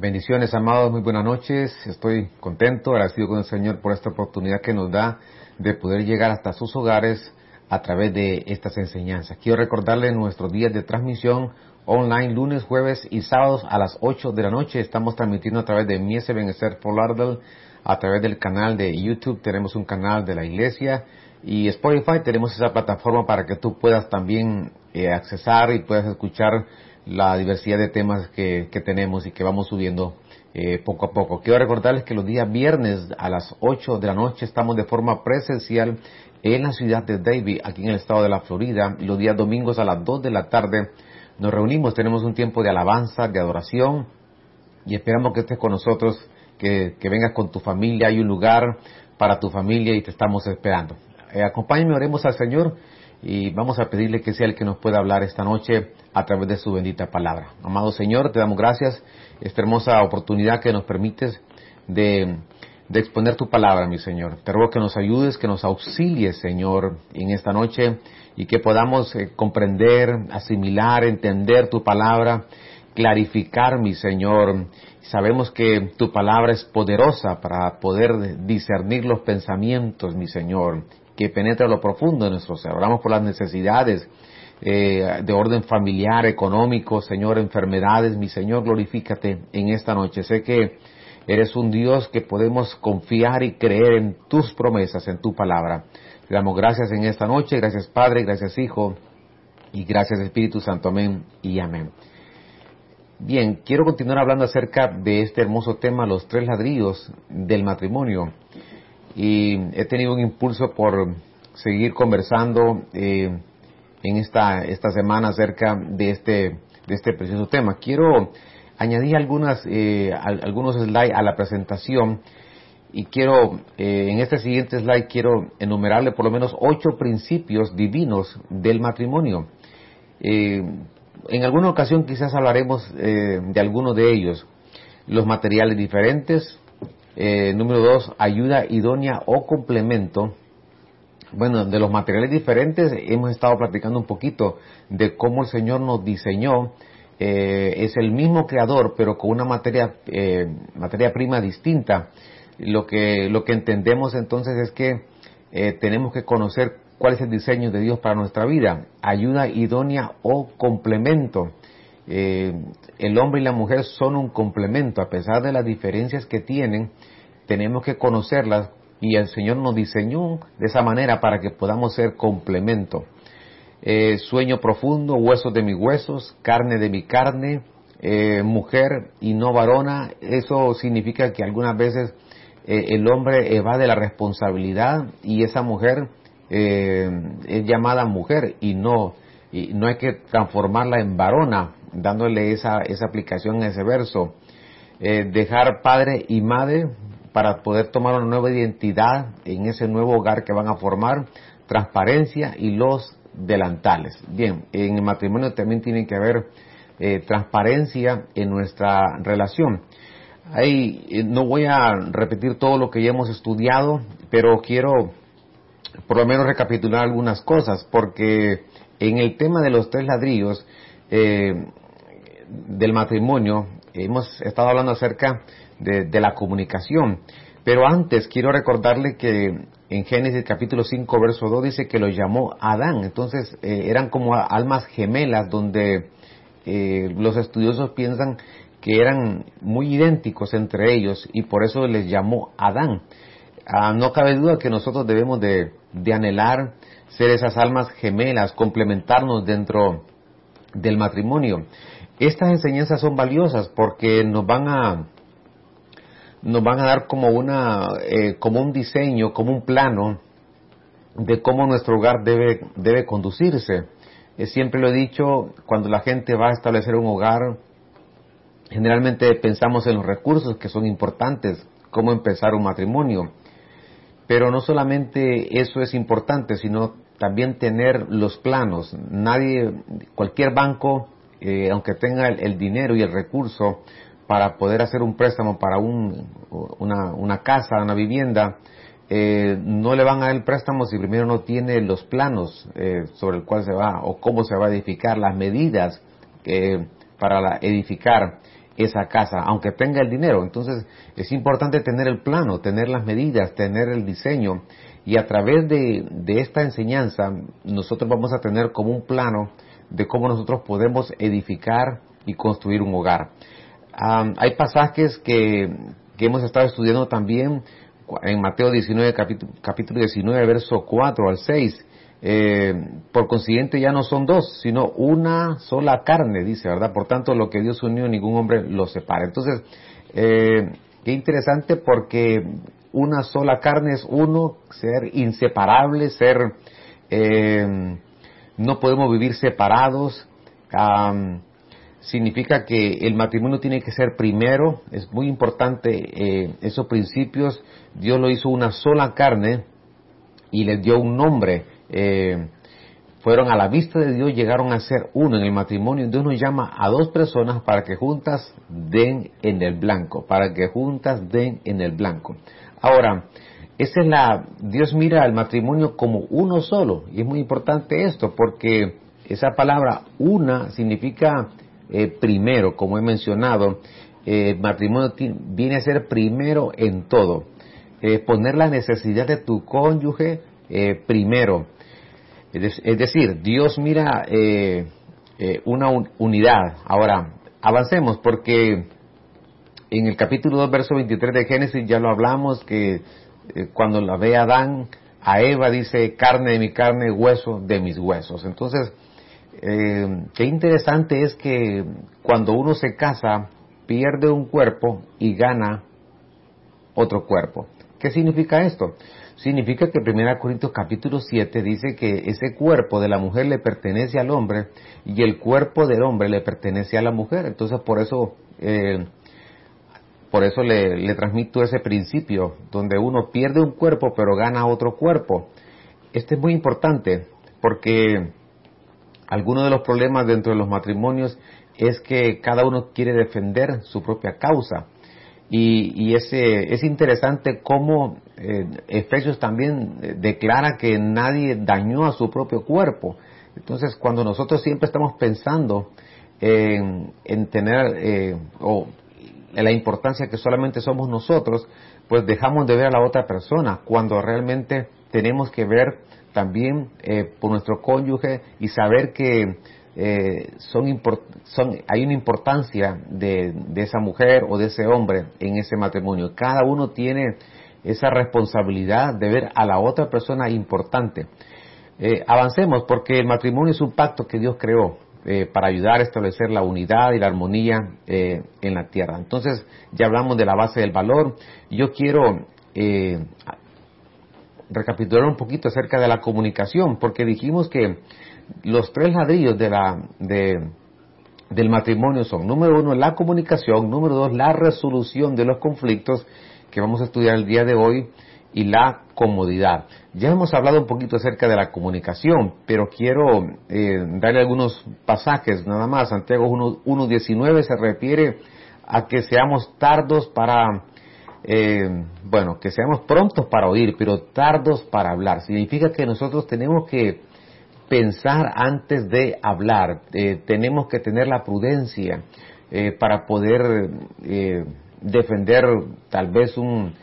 Bendiciones, amados, muy buenas noches. Estoy contento, agradecido con el Señor por esta oportunidad que nos da de poder llegar hasta sus hogares a través de estas enseñanzas. Quiero recordarles nuestros días de transmisión online lunes, jueves y sábados a las 8 de la noche. Estamos transmitiendo a través de Mies Benecer Polardel, a través del canal de YouTube. Tenemos un canal de la iglesia y Spotify. Tenemos esa plataforma para que tú puedas también eh, accesar y puedas escuchar la diversidad de temas que, tenemos y que vamos subiendo eh, poco a poco. Quiero recordarles que los días viernes a las 8 de la noche estamos de forma presencial en la ciudad de Davie, aquí en el estado de la Florida. Y los días domingos a las 2 de la tarde nos reunimos, tenemos un tiempo de alabanza, de adoración y esperamos que estés con nosotros, que, vengas con tu familia. Hay un lugar para tu familia y te estamos esperando. Eh, acompáñenme, oremos al Señor y vamos a pedirle que sea el que nos pueda hablar esta noche a través de su bendita palabra. Amado Señor, te damos gracias esta hermosa oportunidad que nos permites de, exponer tu palabra, mi Señor. Te ruego que nos ayudes, que nos auxilies, Señor, en esta noche y que podamos eh, comprender, asimilar, entender tu palabra, clarificar, mi Señor. Sabemos que tu palabra es poderosa para poder discernir los pensamientos, mi Señor, que penetra lo profundo de nuestro ser. Oramos por las necesidades eh, de orden familiar, económico, Señor, enfermedades. Mi Señor, glorifícate en esta noche. Sé que eres un Dios que podemos confiar y creer en tus promesas, en tu palabra. Te damos gracias en esta noche. Gracias Padre, gracias Hijo y gracias Espíritu Santo. Amén y amén. Bien, quiero continuar hablando acerca de este hermoso tema, los tres ladrillos del matrimonio. Y he tenido un impulso por seguir conversando eh, en esta, esta semana acerca de este, de este precioso tema. Quiero añadir algunas, eh, algunos slides a la presentación y quiero, eh, en este siguiente slide, quiero enumerarle por lo menos ocho principios divinos del matrimonio. Eh, en alguna ocasión quizás hablaremos de alguno de ellos. Los materiales diferentes. Número dos, ayuda idónea o complemento bueno, de los materiales diferentes hemos estado platicando un poquito de cómo el Señor nos diseñó. Eh, es el mismo creador, pero con una materia, eh, materia prima distinta. Lo que, lo que entendemos entonces es que eh, tenemos que conocer cuál es el diseño de Dios para nuestra vida. Ayuda idónea o complemento. El hombre y la mujer son un complemento, a pesar de las diferencias que tienen, tenemos que conocerlas y el Señor nos diseñó de esa manera para que podamos ser complemento. Eh, sueño profundo, huesos de mis huesos, carne de mi carne, eh, mujer y no varona, eso significa que algunas veces eh, el hombre evade la responsabilidad y esa mujer es llamada mujer y no, y no hay que transformarla en varona, dándole esa, esa aplicación a ese verso. dejar padre y madre para poder tomar una nueva identidad en ese nuevo hogar que van a formar, transparencia y los delantales. Bien, en el matrimonio también tiene que haber eh, transparencia en nuestra relación. Ahí eh, no voy a repetir todo lo que ya hemos estudiado, pero quiero por lo menos recapitular algunas cosas, porque en el tema de los tres ladrillos eh, del matrimonio hemos estado hablando acerca de, la comunicación. Pero antes quiero recordarle que en Génesis capítulo 5, verso 2 dice que lo llamó Adán. Entonces eh, eran como almas gemelas donde eh, los estudiosos piensan que eran muy idénticos entre ellos y por eso les llamó Adán. Ah, no cabe duda que nosotros debemos de, de anhelar ser esas almas gemelas, complementarnos dentro del matrimonio. Estas enseñanzas son valiosas porque nos van a nos van a dar como una eh, como un diseño, como un plano de cómo nuestro hogar debe debe conducirse. Eh, siempre lo he dicho, cuando la gente va a establecer un hogar, generalmente pensamos en los recursos que son importantes, cómo empezar un matrimonio. Pero no solamente eso es importante, sino también tener los planos. Nadie, cualquier banco, eh, aunque tenga el, dinero y el recurso, para poder hacer un préstamo para un, una, casa, una vivienda, eh, no le van a dar el préstamo si primero no tiene los planos eh, sobre el cual se va o cómo se va a edificar, las medidas eh, para edificar esa casa, aunque tenga el dinero. Entonces es importante tener el plano, tener las medidas, tener el diseño y a través de, esta enseñanza nosotros vamos a tener como un plano de cómo nosotros podemos edificar y construir un hogar. hay pasajes que, hemos estado estudiando también en Mateo 19, capítulo, capítulo 19, verso 4 al 6, eh, por consiguiente ya no son dos, sino una sola carne, dice, ¿verdad? Por tanto, lo que Dios unió, ningún hombre lo separa. Entonces, eh, qué interesante porque una sola carne es uno, ser inseparable, ser, eh, no podemos vivir separados. significa que el matrimonio tiene que ser primero, es muy importante esos principios. Dios lo hizo una sola carne y le dio un nombre eh, fueron a la vista de Dios, llegaron a ser uno en el matrimonio. Dios nos llama a dos personas para que juntas den en el blanco, para que juntas den en el blanco. Ahora, esa es la, Dios mira al matrimonio como uno solo, y es muy importante esto, porque esa palabra una significa eh, primero, como he mencionado, eh, el matrimonio viene a ser primero en todo. poner la necesidad de tu cónyuge primero es, decir, Dios mira eh, eh, una unidad. Ahora, avancemos porque en el capítulo 2, verso 23 de Génesis ya lo hablamos, que eh, cuando la ve Adán, a Eva dice, carne de mi carne, hueso de mis huesos. Entonces, qué interesante es que cuando uno se casa, pierde un cuerpo y gana otro cuerpo. ¿Qué significa esto? significa que 1 Corintios capítulo 7 dice que ese cuerpo de la mujer le pertenece al hombre y el cuerpo del hombre le pertenece a la mujer. Entonces por eso, eh, por eso le, transmito ese principio, donde uno pierde un cuerpo pero gana otro cuerpo. Este es muy importante porque algunos de los problemas dentro de los matrimonios es que cada uno quiere defender su propia causa. Y, es interesante cómo eh, Efesios también eh, declara que nadie dañó a su propio cuerpo. Entonces, cuando nosotros siempre estamos pensando en, tener eh, o en la importancia que solamente somos nosotros, pues dejamos de ver a la otra persona, cuando realmente tenemos que ver también por nuestro cónyuge y saber que eh, son, son, hay una importancia de, esa mujer o de ese hombre en ese matrimonio. Cada uno tiene esa responsabilidad de ver a la otra persona importante. Eh, avancemos porque el matrimonio es un pacto que Dios creó eh, para ayudar a establecer la unidad y la armonía en la tierra. Entonces ya hablamos de la base del valor. Yo quiero recapitular un poquito acerca de la comunicación porque dijimos que los tres ladrillos de la, de, del matrimonio son, número uno, la comunicación, número dos, la resolución de los conflictos que vamos a estudiar el día de hoy y la comodidad. Ya hemos hablado un poquito acerca de la comunicación, pero quiero eh, darle algunos pasajes nada más. Santiago 1.19 se refiere a que seamos tardos para, eh, bueno, que seamos prontos para oír, pero tardos para hablar. Significa que nosotros tenemos que pensar antes de hablar. Eh, tenemos que tener la prudencia eh, para poder eh, defender tal vez un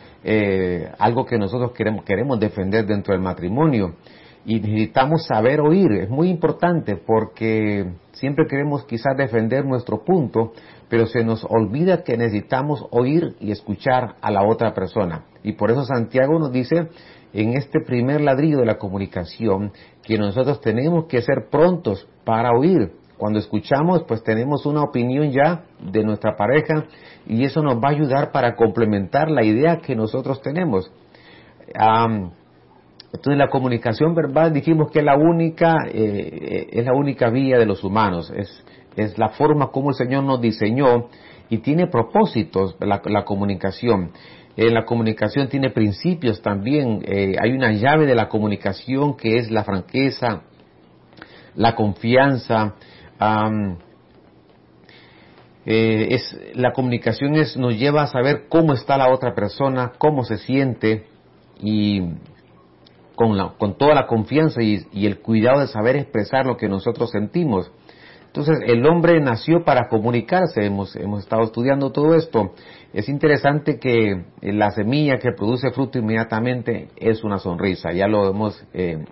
algo que nosotros queremos, queremos defender dentro del matrimonio. Y necesitamos saber oír, es muy importante porque siempre queremos quizás defender nuestro punto, pero se nos olvida que necesitamos oír y escuchar a la otra persona. Y por eso Santiago nos dice en este primer ladrillo de la comunicación que nosotros tenemos que ser prontos para oír. Cuando escuchamos, pues tenemos una opinión ya de nuestra pareja y eso nos va a ayudar para complementar la idea que nosotros tenemos. entonces la comunicación verbal dijimos que es la única, eh, es la única vía de los humanos, es, es la forma como el Señor nos diseñó y tiene propósitos la, comunicación. En la comunicación tiene principios también. Eh, hay una llave de la comunicación que es la franqueza, la confianza. Eh, la comunicación nos lleva a saber cómo está la otra persona, cómo se siente y con, toda la confianza y, el cuidado de saber expresar lo que nosotros sentimos. Entonces, el hombre nació para comunicarse, hemos, estado estudiando todo esto. Es interesante que la semilla que produce fruto inmediatamente es una sonrisa, ya lo hemos eh,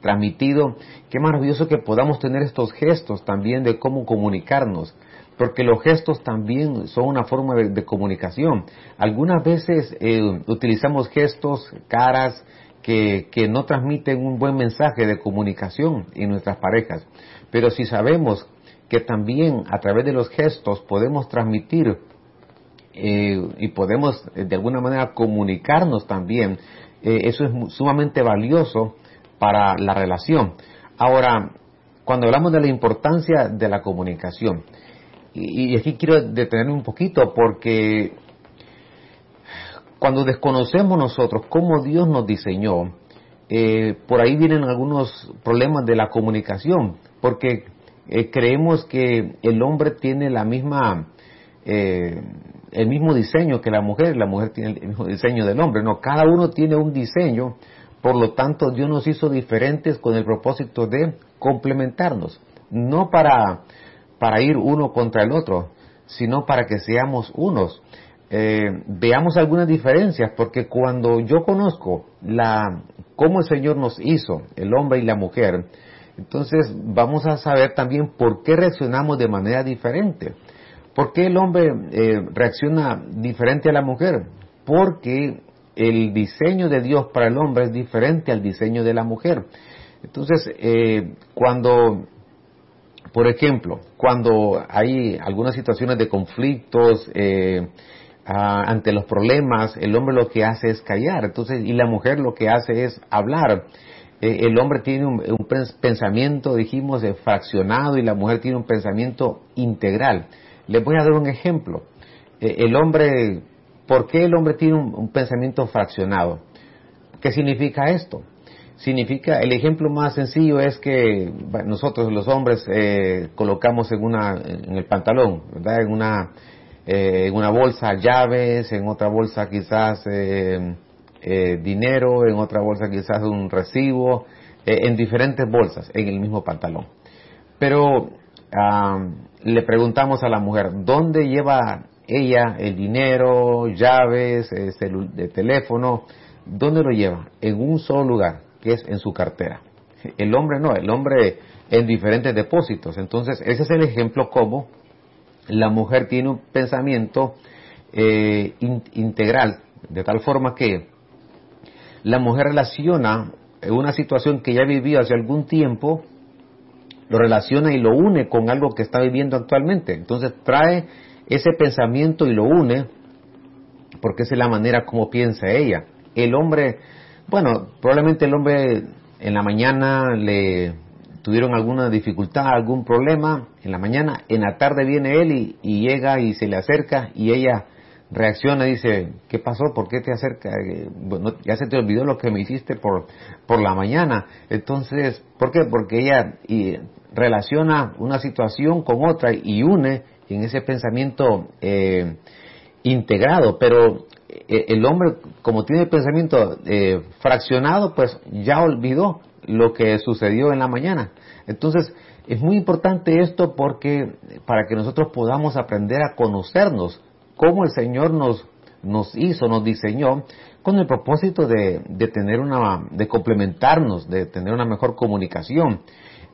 transmitido. Qué maravilloso que podamos tener estos gestos también de cómo comunicarnos, porque los gestos también son una forma de, comunicación. Algunas veces eh, utilizamos gestos, caras, que, que no transmiten un buen mensaje de comunicación en nuestras parejas. Pero si sabemos que también a través de los gestos podemos transmitir eh, y podemos eh, de alguna manera comunicarnos también, eso es sumamente valioso para la relación. Ahora, cuando hablamos de la importancia de la comunicación, y, aquí quiero detenerme un poquito porque cuando desconocemos nosotros cómo Dios nos diseñó, por ahí vienen algunos problemas de la comunicación, porque eh, creemos que el hombre tiene la misma, eh, el mismo diseño que la mujer, la mujer tiene el mismo diseño del hombre. No, cada uno tiene un diseño, por lo tanto Dios nos hizo diferentes con el propósito de complementarnos, no para, para ir uno contra el otro, sino para que seamos unos. Eh, veamos algunas diferencias, porque cuando yo conozco la, cómo el Señor nos hizo, el hombre y la mujer, entonces vamos a saber también por qué reaccionamos de manera diferente. ¿Por qué el hombre eh, reacciona diferente a la mujer? Porque el diseño de Dios para el hombre es diferente al diseño de la mujer. Entonces, eh, cuando, por ejemplo, cuando hay algunas situaciones de conflictos, eh, ante los problemas, el hombre lo que hace es callar, entonces, y la mujer lo que hace es hablar. Eh, el hombre tiene un, pensamiento, dijimos, fraccionado y la mujer tiene un pensamiento integral. Les voy a dar un ejemplo. El hombre, ¿por qué el hombre tiene un, pensamiento fraccionado? ¿Qué significa esto? Significa, el ejemplo más sencillo es que nosotros los hombres eh, colocamos en una, en el pantalón, ¿verdad? En una, en una bolsa llaves, en otra bolsa quizás eh, dinero, en otra bolsa quizás un recibo, eh, en diferentes bolsas, en el mismo pantalón. Pero le preguntamos a la mujer, ¿dónde lleva ella el dinero, llaves, eh, de teléfono? ¿Dónde lo lleva? En un solo lugar, que es en su cartera. El hombre no, el hombre en diferentes depósitos. Entonces, ese es el ejemplo como la mujer tiene un pensamiento integral, de tal forma que la mujer relaciona una situación que ya vivió hace algún tiempo, lo relaciona y lo une con algo que está viviendo actualmente. Entonces trae ese pensamiento y lo une porque esa es la manera como piensa ella. El hombre, bueno, probablemente el hombre en la mañana le tuvieron alguna dificultad, algún problema, en la mañana, en la tarde viene él y, llega y se le acerca y ella reacciona dice, ¿qué pasó? ¿Por qué te acerca? Eh, bueno, ya se te olvidó lo que me hiciste por, por la mañana. Entonces, ¿por qué? Porque ella y, relaciona una situación con otra y une en ese pensamiento eh, integrado, pero eh, el hombre, como tiene el pensamiento fraccionado, pues ya olvidó lo que sucedió en la mañana. Entonces, es muy importante esto porque para que nosotros podamos aprender a conocernos, cómo el Señor nos, nos hizo, nos diseñó, con el propósito de, de tener una, de complementarnos, de tener una mejor comunicación.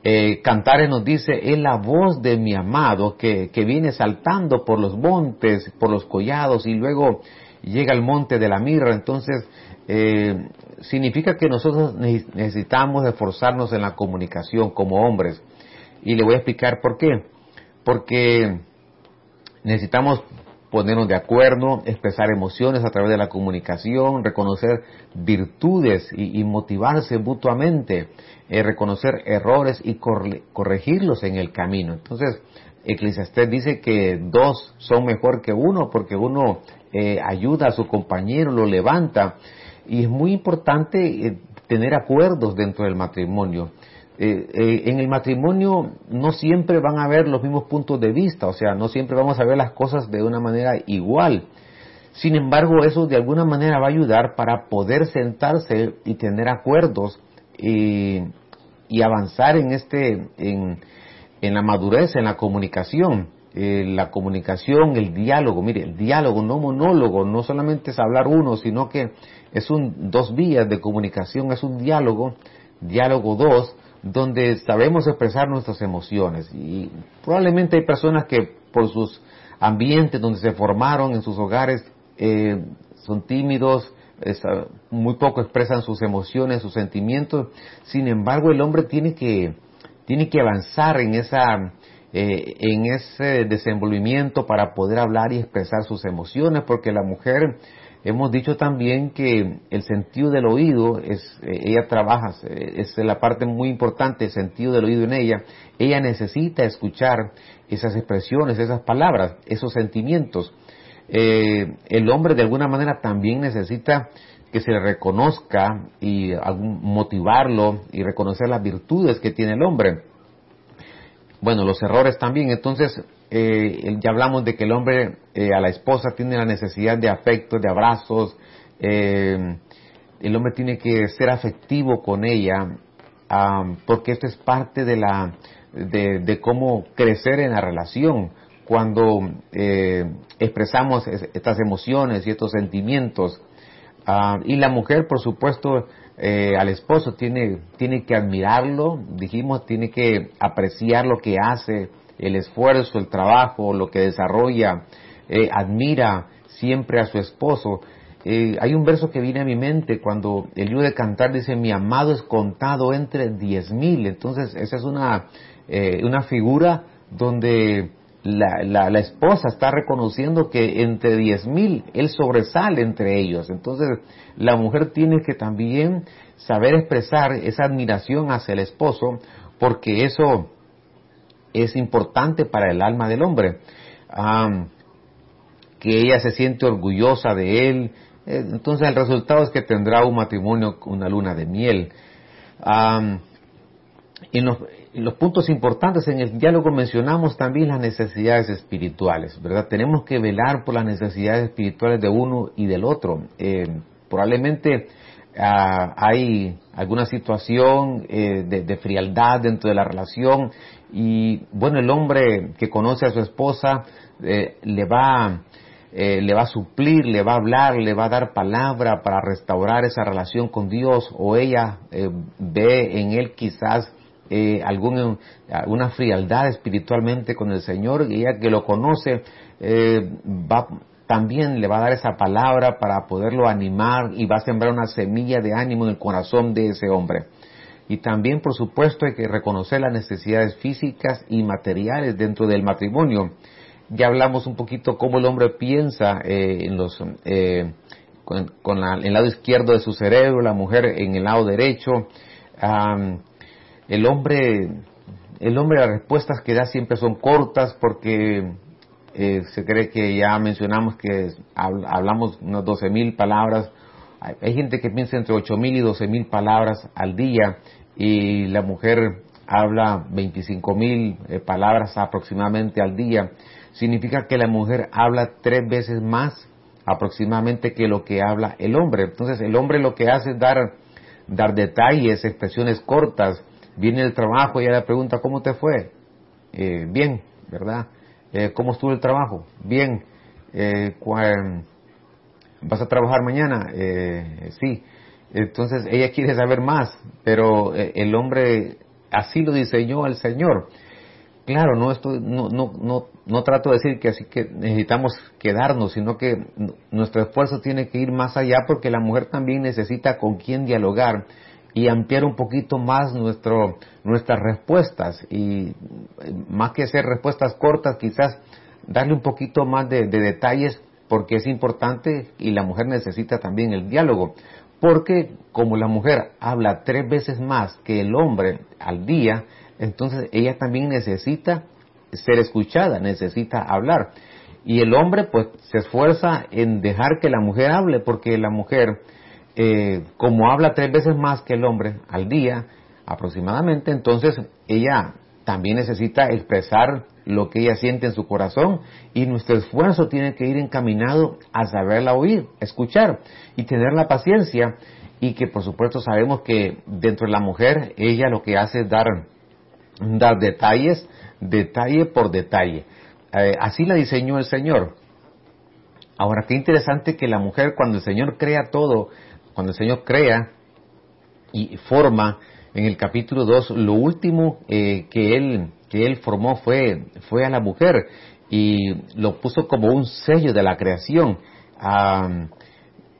Eh, Cantares nos dice, es la voz de mi amado que, que viene saltando por los montes, por los collados y luego llega al monte de la mirra. Entonces, eh, significa que nosotros necesitamos esforzarnos en la comunicación como hombres. Y le voy a explicar por qué. Porque necesitamos ponernos de acuerdo, expresar emociones a través de la comunicación, reconocer virtudes y, motivarse mutuamente, eh, reconocer errores y corregirlos en el camino. Entonces, Eclesiastés dice que dos son mejor que uno porque uno eh, ayuda a su compañero, lo levanta y es muy importante eh, tener acuerdos dentro del matrimonio. Eh, eh, en el matrimonio no siempre van a haber los mismos puntos de vista, o sea, no siempre vamos a ver las cosas de una manera igual. Sin embargo, eso de alguna manera va a ayudar para poder sentarse y tener acuerdos y, avanzar en este, en, en la madurez, en la comunicación. Eh, la comunicación, el diálogo, mire, el diálogo, no monólogo, no solamente es hablar uno, sino que es un dos vías de comunicación, es un diálogo, diálogo dos, donde sabemos expresar nuestras emociones. Y probablemente hay personas que por sus ambientes donde se formaron, en sus hogares, eh, son tímidos, muy poco expresan sus emociones, sus sentimientos. Sin embargo, el hombre tiene que, tiene que avanzar en esa, eh, en ese desenvolvimiento para poder hablar y expresar sus emociones, porque la mujer, hemos dicho también que el sentido del oído, es, eh, ella trabaja, es la parte muy importante, el sentido del oído en ella, ella necesita escuchar esas expresiones, esas palabras, esos sentimientos. Eh, el hombre de alguna manera también necesita que se le reconozca y motivarlo y reconocer las virtudes que tiene el hombre. Bueno, los errores también. Entonces, eh, ya hablamos de que el hombre eh, a la esposa tiene la necesidad de afecto, de abrazos. el hombre tiene que ser afectivo con ella, porque esto es parte de la de cómo crecer en la relación cuando eh, expresamos estas emociones y estos sentimientos. Ah, y la mujer, por supuesto, eh, al esposo tiene, tiene que admirarlo, dijimos, tiene que apreciar lo que hace, el esfuerzo, el trabajo, lo que desarrolla, eh, admira siempre a su esposo. hay un verso que viene a mi mente cuando el libro de cantar dice, mi amado es contado entre diez mil. Entonces, esa es una, una figura donde la, la, esposa está reconociendo que entre diez mil él sobresale entre ellos. Entonces la mujer tiene que también saber expresar esa admiración hacia el esposo porque eso es importante para el alma del hombre. que ella se siente orgullosa de él. Eh, entonces el resultado es que tendrá un matrimonio, una luna de miel. en los, los puntos importantes en el diálogo mencionamos también las necesidades espirituales, ¿verdad? Tenemos que velar por las necesidades espirituales de uno y del otro. Eh, probablemente ah, hay alguna situación eh, de, frialdad dentro de la relación y bueno, el hombre que conoce a su esposa eh, le va le va a suplir, le va a hablar, le va a dar palabra para restaurar esa relación con Dios o ella ve en él quizás eh, alguna frialdad espiritualmente con el Señor y ella que lo conoce eh, va, también le va a dar esa palabra para poderlo animar y va a sembrar una semilla de ánimo en el corazón de ese hombre. Y también, por supuesto, hay que reconocer las necesidades físicas y materiales dentro del matrimonio. Ya hablamos un poquito cómo el hombre piensa eh, en los, eh, con, el lado izquierdo de su cerebro, la mujer en el lado derecho el hombre, el hombre las respuestas que da siempre son cortas porque eh, se cree que ya mencionamos que hablamos unas 12 mil palabras. Hay, gente que piensa entre 8 mil y 12 mil palabras al día y la mujer habla 25 mil eh, palabras aproximadamente al día. Significa que la mujer habla tres veces más aproximadamente que lo que habla el hombre. Entonces el hombre lo que hace es dar, dar detalles, expresiones cortas, viene el trabajo y ella le pregunta, ¿cómo te fue? Eh, bien, ¿verdad? Eh, ¿Cómo estuvo el trabajo? Bien. Eh, ¿Vas a trabajar mañana? sí. Entonces ella quiere saber más, pero el hombre así lo diseñó al Señor. Claro, no, estoy, no, no, no, no trato de decir que así que necesitamos quedarnos, sino que nuestro esfuerzo tiene que ir más allá porque la mujer también necesita con quién dialogar y ampliar un poquito más nuestro, nuestras respuestas y más que hacer respuestas cortas, quizás darle un poquito más de, detalles porque es importante y la mujer necesita también el diálogo. Porque como la mujer habla tres veces más que el hombre al día, entonces ella también necesita ser escuchada, necesita hablar. Y el hombre pues se esfuerza en dejar que la mujer hable porque la mujer eh, como habla tres veces más que el hombre al día aproximadamente, entonces ella también necesita expresar lo que ella siente en su corazón y nuestro esfuerzo tiene que ir encaminado a saberla oír, escuchar y tener la paciencia y que por supuesto sabemos que dentro de la mujer ella lo que hace es dar dar detalles, detalle por detalle. Eh, así la diseñó el Señor. Ahora, qué interesante que la mujer, cuando el Señor crea todo, cuando el Señor crea y forma, en el capítulo 2, lo último eh, que, él, que Él formó fue, fue a la mujer y lo puso como un sello de la creación. Ah,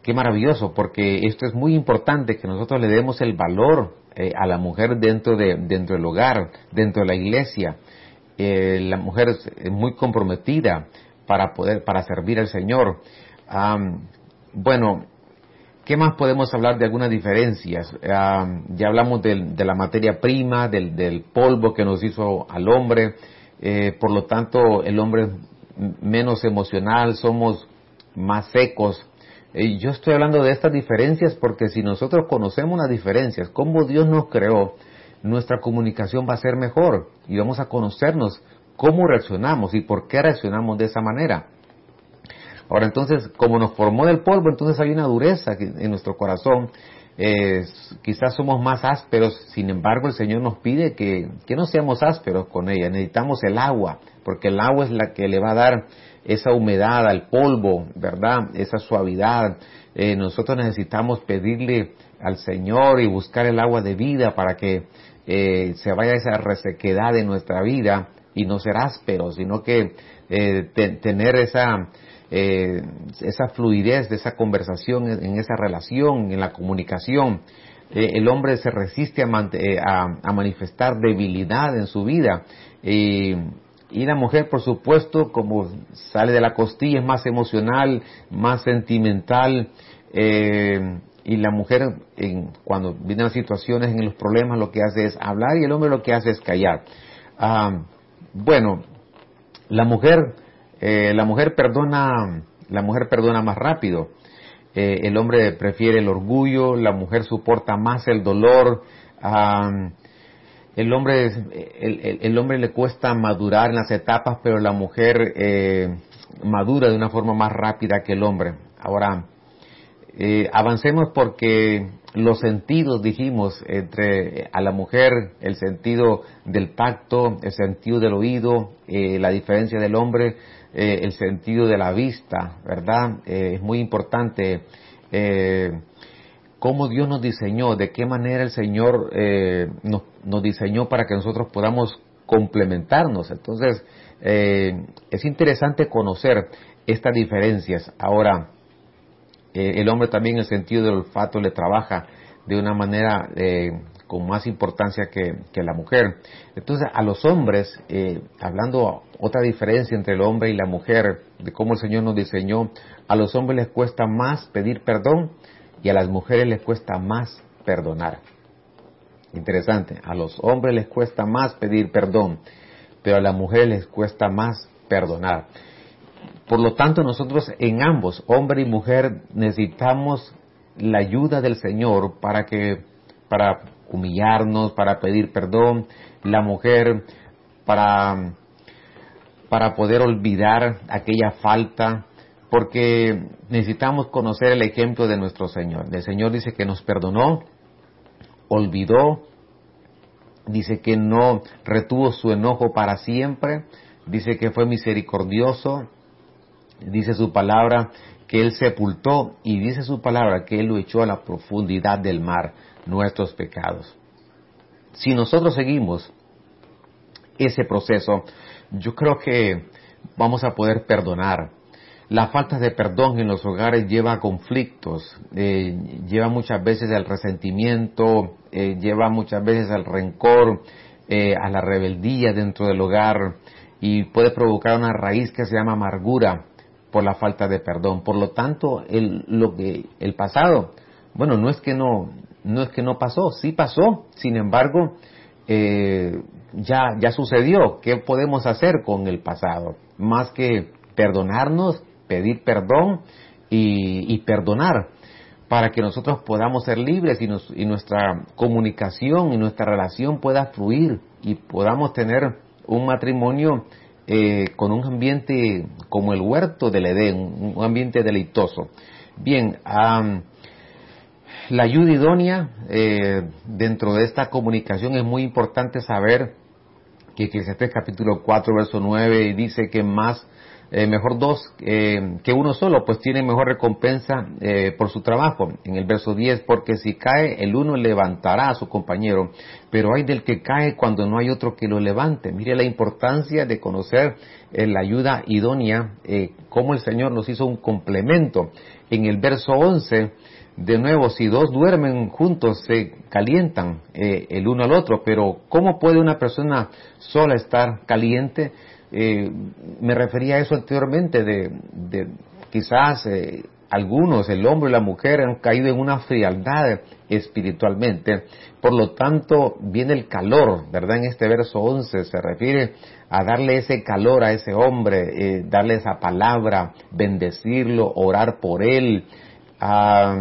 qué maravilloso, porque esto es muy importante que nosotros le demos el valor eh, a la mujer dentro, de, dentro del hogar, dentro de la iglesia. Eh, la mujer es muy comprometida para poder, para servir al Señor. bueno, ¿qué más podemos hablar de algunas diferencias? ya hablamos de, la materia prima, del, polvo que nos hizo al hombre. Eh, por lo tanto, el hombre es menos emocional, somos más secos. Y yo estoy hablando de estas diferencias porque si nosotros conocemos las diferencias, cómo Dios nos creó, nuestra comunicación va a ser mejor y vamos a conocernos cómo reaccionamos y por qué reaccionamos de esa manera. Ahora entonces, como nos formó del polvo, entonces hay una dureza en nuestro corazón. quizás somos más ásperos, sin embargo el Señor nos pide que, que no seamos ásperos con ella. Necesitamos el agua, porque el agua es la que le va a dar esa humedad al polvo, ¿verdad? Esa suavidad. Eh, nosotros necesitamos pedirle al Señor y buscar el agua de vida para que eh, se vaya esa resequedad de nuestra vida y no ser áspero, sino que eh, tener esa, eh, esa fluidez de esa conversación, en esa relación, en la comunicación. Eh, el hombre se resiste a, a, manifestar debilidad en su vida. y la mujer, por supuesto, como sale de la costilla, es más emocional, más sentimental. y la mujer, en, cuando vienen situaciones, en los problemas, lo que hace es hablar y el hombre lo que hace es callar. Ah, bueno, la mujer, eh, la mujer perdona, la mujer perdona más rápido. Eh, el hombre prefiere el orgullo, la mujer soporta más el dolor. el hombre, el, el, hombre le cuesta madurar en las etapas, pero la mujer eh, madura de una forma más rápida que el hombre. Ahora, avancemos porque los sentidos, dijimos, entre a la mujer, el sentido del tacto, el sentido del oído, eh, la diferencia del hombre, eh, el sentido de la vista, ¿verdad? Eh, es muy importante cómo Dios nos diseñó, de qué manera el Señor nos, nos, diseñó para que nosotros podamos complementarnos. Entonces, es interesante conocer estas diferencias. Ahora, eh, el hombre también el sentido del olfato le trabaja de una manera eh, con más importancia que, la mujer. Entonces, a los hombres, eh, hablando otra diferencia entre el hombre y la mujer, de cómo el Señor nos diseñó, a los hombres les cuesta más pedir perdón y a las mujeres les cuesta más perdonar. Interesante, a los hombres les cuesta más pedir perdón, pero a las mujeres les cuesta más perdonar. Por lo tanto, nosotros en ambos, hombre y mujer, necesitamos la ayuda del Señor para que, para humillarnos, para pedir perdón, la mujer para, para poder olvidar aquella falta, porque necesitamos conocer el ejemplo de nuestro Señor. El Señor dice que nos perdonó, olvidó, dice que no retuvo su enojo para siempre, dice que fue misericordioso, dice su palabra que Él sepultó y dice su palabra que Él lo echó a la profundidad del mar, nuestros pecados. Si nosotros seguimos ese proceso, yo creo que vamos a poder perdonar. La falta de perdón en los hogares lleva a conflictos, eh, lleva muchas veces al resentimiento, eh, lleva muchas veces al rencor, eh, a la rebeldía dentro del hogar y puede provocar una raíz que se llama amargura por la falta de perdón. Por lo tanto, el, lo que, el pasado, bueno, no es que no, no es que no pasó, sí pasó, sin embargo, eh, ya, ya sucedió. ¿Qué podemos hacer con el pasado? Más que perdonarnos, pedir perdón y, perdonar para que nosotros podamos ser libres y, nos, y nuestra comunicación y nuestra relación pueda fluir y podamos tener un matrimonio eh, con un ambiente como el huerto del Edén, un ambiente deleitoso. Bien, la ayuda idónea eh, dentro de esta comunicación es muy importante saber que Eclesiastés capítulo 4, verso 9 dice que más eh, mejor dos eh, que uno solo, pues tiene mejor recompensa eh, por su trabajo. En el verso 10, porque si cae el uno levantará a su compañero, pero hay del que cae cuando no hay otro que lo levante. Mire la importancia de conocer la ayuda idónea, cómo el Señor nos hizo un complemento. En el verso 11, de nuevo, si dos duermen juntos, se calientan el uno al otro, pero ¿cómo puede una persona sola estar caliente? Eh, me refería a eso anteriormente, de, de quizás eh, algunos, el hombre y la mujer, han caído en una frialdad espiritualmente. Por lo tanto, viene el calor, ¿verdad? En este verso 11 se refiere a darle ese calor a ese hombre, eh, darle esa palabra, bendecirlo, orar por él, a,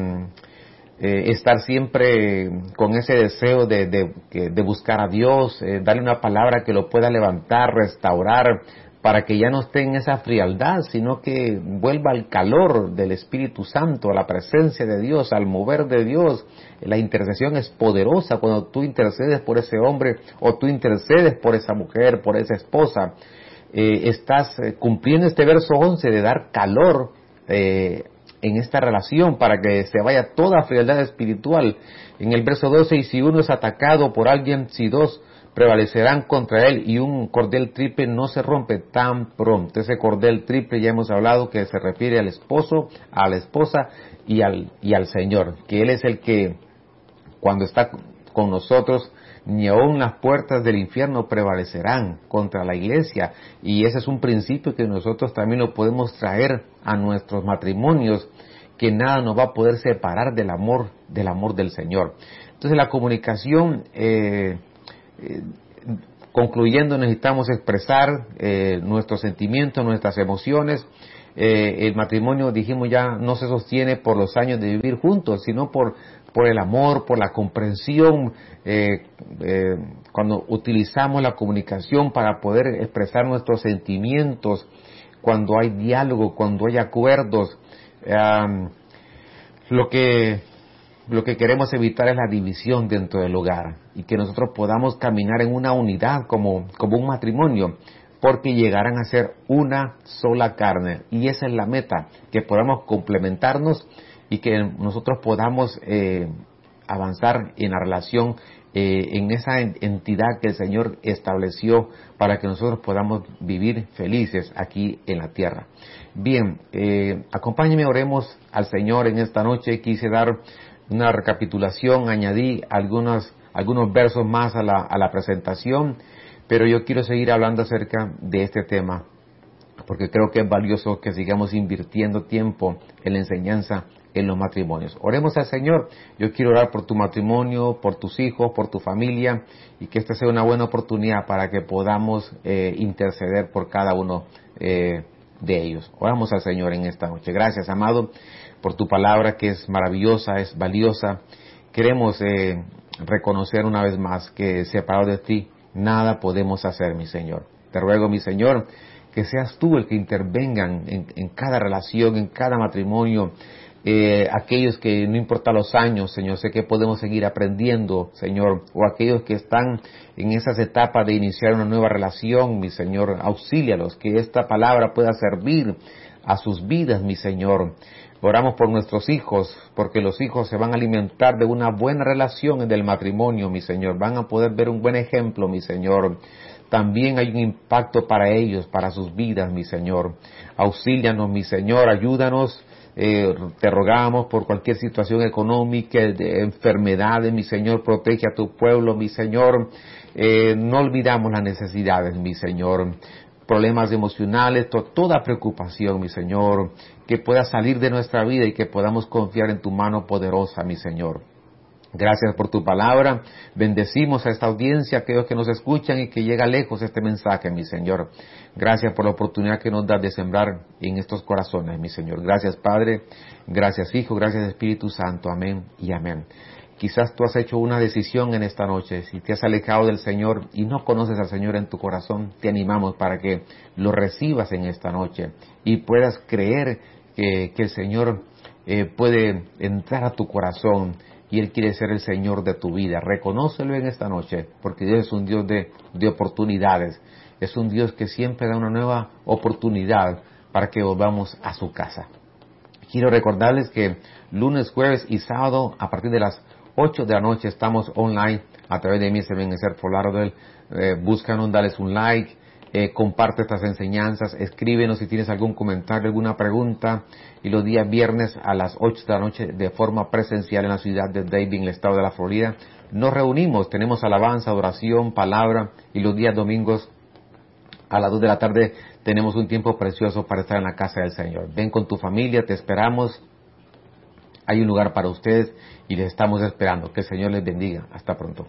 eh, estar siempre con ese deseo de, de, buscar a Dios, eh, darle una palabra que lo pueda levantar, restaurar, para que ya no esté en esa frialdad, sino que vuelva al calor del Espíritu Santo, a la presencia de Dios, al mover de Dios. La intercesión es poderosa cuando tú intercedes por ese hombre o tú intercedes por esa mujer, por esa esposa. Eh, estás cumpliendo este verso 11 de dar calor eh, en esta relación para que se vaya toda frialdad espiritual. En el verso 12, y si uno es atacado por alguien, si dos prevalecerán contra él y un cordel triple no se rompe tan pronto. Ese cordel triple ya hemos hablado que se refiere al esposo, a la esposa y al, y al Señor, que Él es el que cuando está con nosotros ni aun las puertas del infierno prevalecerán contra la iglesia. Y ese es un principio que nosotros también lo podemos traer a nuestros matrimonios, que nada nos va a poder separar del amor, del amor del Señor. Entonces la comunicación, eh, eh, concluyendo, necesitamos expresar eh, nuestros sentimientos, nuestras emociones. el matrimonio, dijimos ya, no se sostiene por los años de vivir juntos, sino por por el amor, por la comprensión, cuando utilizamos la comunicación para poder expresar nuestros sentimientos, cuando hay diálogo, cuando hay acuerdos, lo que lo que queremos evitar es la división dentro del hogar y que nosotros podamos caminar en una unidad como, como un matrimonio, porque llegarán a ser una sola carne. Y esa es la meta, que podamos complementarnos y que nosotros podamos eh, avanzar en la relación, eh, en esa entidad que el Señor estableció para que nosotros podamos vivir felices aquí en la tierra. Bien, eh, oremos al Señor en esta noche. Quise dar una recapitulación, añadí algunos, algunos versos más a la, a la presentación, pero yo quiero seguir hablando acerca de este tema porque creo que es valioso que sigamos invirtiendo tiempo en la enseñanza en los matrimonios. Oremos al Señor. Yo quiero orar por tu matrimonio, por tus hijos, por tu familia y que esta sea una buena oportunidad para que podamos eh, interceder por cada uno eh, de ellos. Oramos al Señor en esta noche. Gracias, amado, por tu palabra que es maravillosa, es valiosa. Queremos eh, reconocer una vez más que separado de ti nada podemos hacer, mi Señor. Te ruego, mi Señor, que seas tú el que intervengan en cada relación, en cada matrimonio, eh, aquellos que no importa los años, Señor, sé que podemos seguir aprendiendo, Señor, o aquellos que están en esas etapas de iniciar una nueva relación, mi Señor, auxílialos, que esta palabra pueda servir a sus vidas, mi Señor. Oramos por nuestros hijos, porque los hijos se van a alimentar de una buena relación en el matrimonio, mi Señor. Van a poder ver un buen ejemplo, mi Señor. También hay un impacto para ellos, para sus vidas, mi Señor. Auxílianos, mi Señor, ayúdanos eh, te rogamos por cualquier situación económica, de enfermedades, mi Señor, protege a tu pueblo, mi Señor. Eh, no olvidamos las necesidades, mi Señor. Problemas emocionales, toda preocupación, mi Señor, que pueda salir de nuestra vida y que podamos confiar en tu mano poderosa, mi Señor. Gracias por tu palabra. Bendecimos a esta audiencia, aquellos que nos escuchan y que llega lejos este mensaje, mi Señor. Gracias por la oportunidad que nos da de sembrar en estos corazones, mi Señor. Gracias, Padre. Gracias, Hijo. Gracias, Espíritu Santo. Amén y amén. Quizás tú has hecho una decisión en esta noche. Si te has alejado del Señor y no conoces al Señor en tu corazón, te animamos para que lo recibas en esta noche y puedas creer que, el Señor eh, puede entrar a tu corazón y Él quiere ser el Señor de tu vida. Reconócelo en esta noche, porque Dios es un Dios de, de oportunidades. Es un Dios que siempre da una nueva oportunidad para que volvamos a su casa. Quiero recordarles que lunes, jueves y sábado, a partir de las 8 de la noche, estamos online a través de mi ser por Lauderdale. Eh, búscanos, dales un like, eh, comparte estas enseñanzas, escríbenos si tienes algún comentario, alguna pregunta. Y los días viernes a las 8 de la noche, de forma presencial en la ciudad de David, en el estado de la Florida, nos reunimos, tenemos alabanza, oración, palabra. Y los días domingos a las 2 de la tarde tenemos un tiempo precioso para estar en la casa del Señor. Ven con tu familia, te esperamos. Hay un lugar para ustedes y les estamos esperando. Que el Señor les bendiga. Hasta pronto.